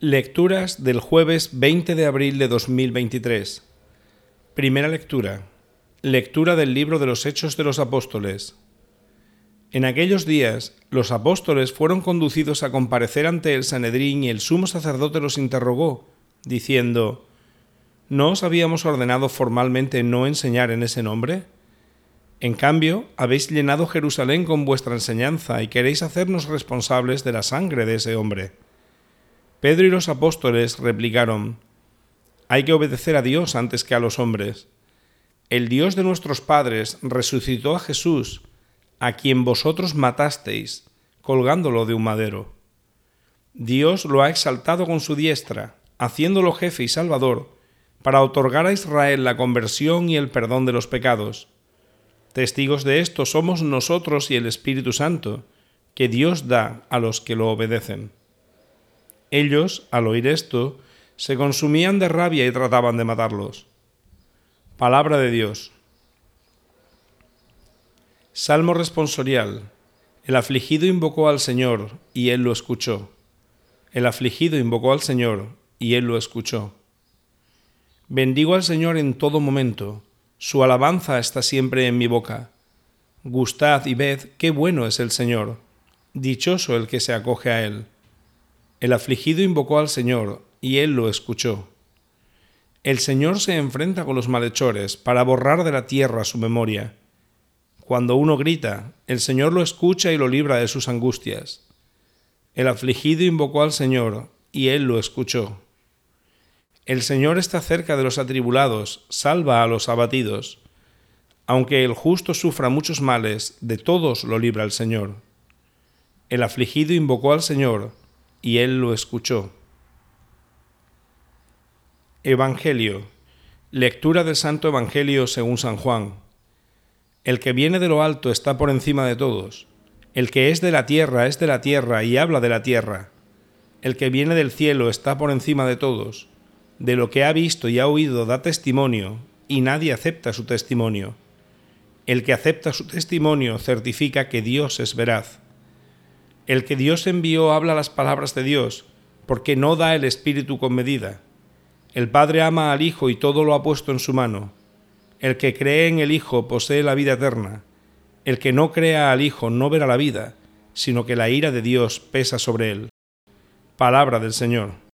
Lecturas del jueves 20 de abril de 2023. Primera lectura. Lectura del libro de los Hechos de los Apóstoles. En aquellos días los apóstoles fueron conducidos a comparecer ante el Sanedrín y el sumo sacerdote los interrogó, diciendo, ¿No os habíamos ordenado formalmente no enseñar en ese nombre? En cambio, habéis llenado Jerusalén con vuestra enseñanza y queréis hacernos responsables de la sangre de ese hombre. Pedro y los apóstoles replicaron, Hay que obedecer a Dios antes que a los hombres. El Dios de nuestros padres resucitó a Jesús, a quien vosotros matasteis, colgándolo de un madero. Dios lo ha exaltado con su diestra, haciéndolo jefe y salvador, para otorgar a Israel la conversión y el perdón de los pecados. Testigos de esto somos nosotros y el Espíritu Santo, que Dios da a los que lo obedecen. Ellos, al oír esto, se consumían de rabia y trataban de matarlos. Palabra de Dios. Salmo responsorial. El afligido invocó al Señor, y Él lo escuchó. El afligido invocó al Señor, y Él lo escuchó. Bendigo al Señor en todo momento, su alabanza está siempre en mi boca. Gustad y ved qué bueno es el Señor, dichoso el que se acoge a Él. El afligido invocó al Señor, y él lo escuchó. El Señor se enfrenta con los malhechores para borrar de la tierra su memoria. Cuando uno grita, el Señor lo escucha y lo libra de sus angustias. El afligido invocó al Señor, y él lo escuchó. El Señor está cerca de los atribulados, salva a los abatidos. Aunque el justo sufra muchos males, de todos lo libra el Señor. El afligido invocó al Señor, y él lo escuchó. Evangelio. Lectura del Santo Evangelio según San Juan. El que viene de lo alto está por encima de todos. El que es de la tierra es de la tierra y habla de la tierra. El que viene del cielo está por encima de todos. De lo que ha visto y ha oído da testimonio, y nadie acepta su testimonio. El que acepta su testimonio certifica que Dios es veraz. El que Dios envió habla las palabras de Dios, porque no da el Espíritu con medida. El Padre ama al Hijo y todo lo ha puesto en su mano. El que cree en el Hijo posee la vida eterna. El que no crea al Hijo no verá la vida, sino que la ira de Dios pesa sobre él. Palabra del Señor.